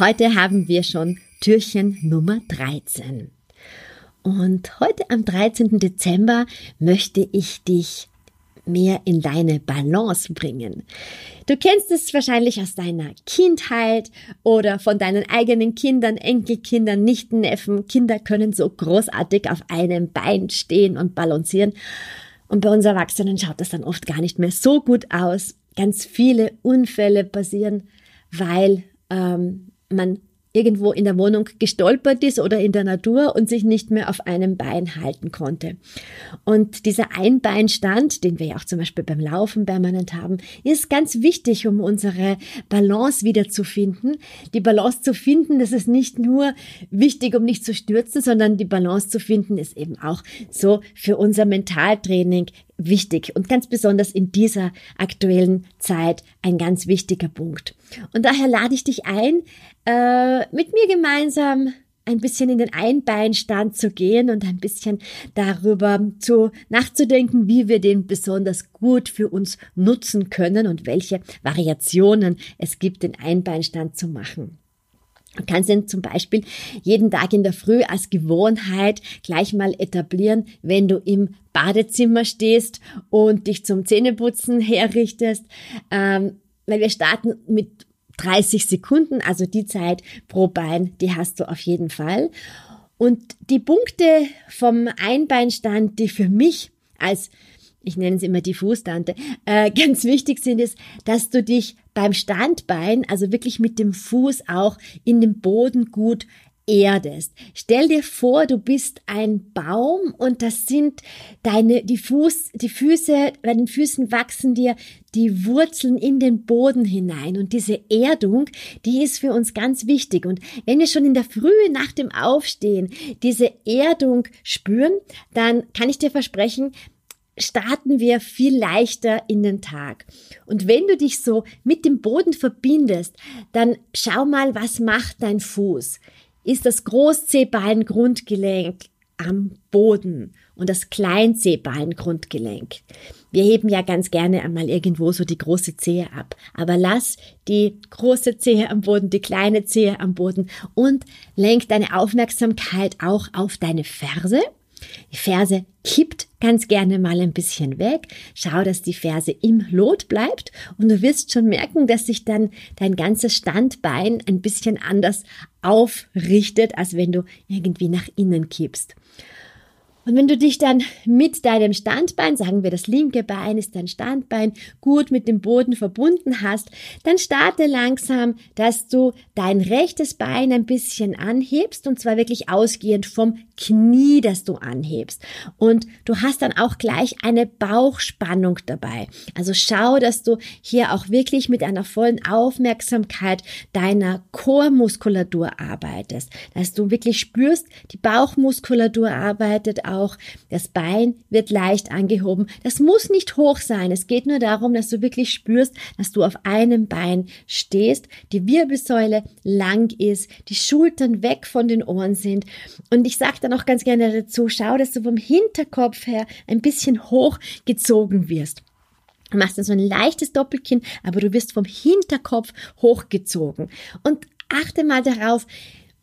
Heute haben wir schon Türchen Nummer 13. Und heute am 13. Dezember möchte ich dich mehr in deine Balance bringen. Du kennst es wahrscheinlich aus deiner Kindheit oder von deinen eigenen Kindern, Enkelkindern, Nichtenneffen. Kinder können so großartig auf einem Bein stehen und balancieren. Und bei uns Erwachsenen schaut das dann oft gar nicht mehr so gut aus. Ganz viele Unfälle passieren, weil ähm, man irgendwo in der Wohnung gestolpert ist oder in der Natur und sich nicht mehr auf einem Bein halten konnte. Und dieser Einbeinstand, den wir ja auch zum Beispiel beim Laufen permanent haben, ist ganz wichtig, um unsere Balance wiederzufinden. Die Balance zu finden, das ist nicht nur wichtig, um nicht zu stürzen, sondern die Balance zu finden ist eben auch so für unser Mentaltraining wichtig und ganz besonders in dieser aktuellen Zeit ein ganz wichtiger Punkt. Und daher lade ich dich ein, äh, mit mir gemeinsam ein bisschen in den Einbeinstand zu gehen und ein bisschen darüber zu nachzudenken, wie wir den besonders gut für uns nutzen können und welche Variationen es gibt, den Einbeinstand zu machen. Du kannst ihn zum Beispiel jeden Tag in der Früh als Gewohnheit gleich mal etablieren, wenn du im Badezimmer stehst und dich zum Zähneputzen herrichtest. Ähm, weil wir starten mit 30 Sekunden, also die Zeit pro Bein, die hast du auf jeden Fall. Und die Punkte vom Einbeinstand, die für mich als ich nenne es immer die Fußtante, äh, ganz wichtig sind, ist, dass du dich beim Standbein, also wirklich mit dem Fuß auch in den Boden gut erdest. Stell dir vor, du bist ein Baum und das sind deine, die Fuß, die Füße, bei den Füßen wachsen dir die Wurzeln in den Boden hinein und diese Erdung, die ist für uns ganz wichtig. Und wenn wir schon in der Frühe nach dem Aufstehen diese Erdung spüren, dann kann ich dir versprechen, starten wir viel leichter in den Tag. Und wenn du dich so mit dem Boden verbindest, dann schau mal, was macht dein Fuß? Ist das Großzehbein-Grundgelenk am Boden und das Kleinzehbein-Grundgelenk? Wir heben ja ganz gerne einmal irgendwo so die große Zehe ab. Aber lass die große Zehe am Boden, die kleine Zehe am Boden und lenk deine Aufmerksamkeit auch auf deine Ferse die Ferse kippt ganz gerne mal ein bisschen weg. Schau, dass die Ferse im Lot bleibt und du wirst schon merken, dass sich dann dein ganzes Standbein ein bisschen anders aufrichtet, als wenn du irgendwie nach innen kippst. Und wenn du dich dann mit deinem Standbein, sagen wir das linke Bein ist dein Standbein, gut mit dem Boden verbunden hast, dann starte langsam, dass du dein rechtes Bein ein bisschen anhebst und zwar wirklich ausgehend vom Knie, das du anhebst. Und du hast dann auch gleich eine Bauchspannung dabei. Also schau, dass du hier auch wirklich mit einer vollen Aufmerksamkeit deiner Chormuskulatur arbeitest, dass du wirklich spürst, die Bauchmuskulatur arbeitet auch, das Bein wird leicht angehoben. Das muss nicht hoch sein. Es geht nur darum, dass du wirklich spürst, dass du auf einem Bein stehst, die Wirbelsäule lang ist, die Schultern weg von den Ohren sind. Und ich sage dann auch ganz gerne dazu, schau, dass du vom Hinterkopf her ein bisschen hochgezogen wirst. Du machst dann so ein leichtes Doppelkinn, aber du wirst vom Hinterkopf hochgezogen. Und achte mal darauf,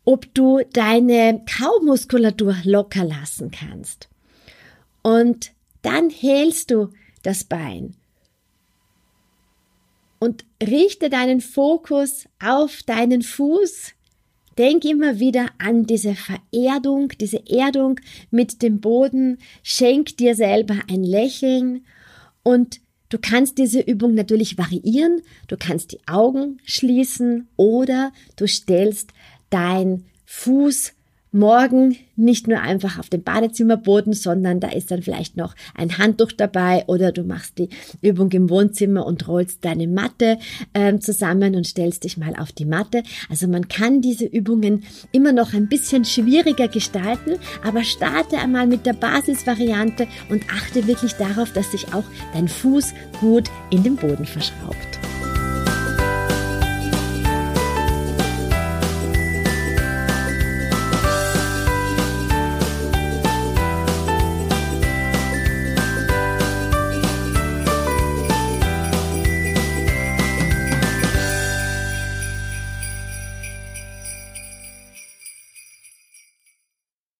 ob du deine Kaumuskulatur locker lassen kannst. Und dann hältst du das Bein und richte deinen Fokus auf deinen Fuß. Denk immer wieder an diese Vererdung, diese Erdung mit dem Boden. Schenk dir selber ein Lächeln und Du kannst diese Übung natürlich variieren. Du kannst die Augen schließen oder du stellst dein Fuß Morgen nicht nur einfach auf dem Badezimmerboden, sondern da ist dann vielleicht noch ein Handtuch dabei oder du machst die Übung im Wohnzimmer und rollst deine Matte äh, zusammen und stellst dich mal auf die Matte. Also man kann diese Übungen immer noch ein bisschen schwieriger gestalten, aber starte einmal mit der Basisvariante und achte wirklich darauf, dass sich auch dein Fuß gut in den Boden verschraubt.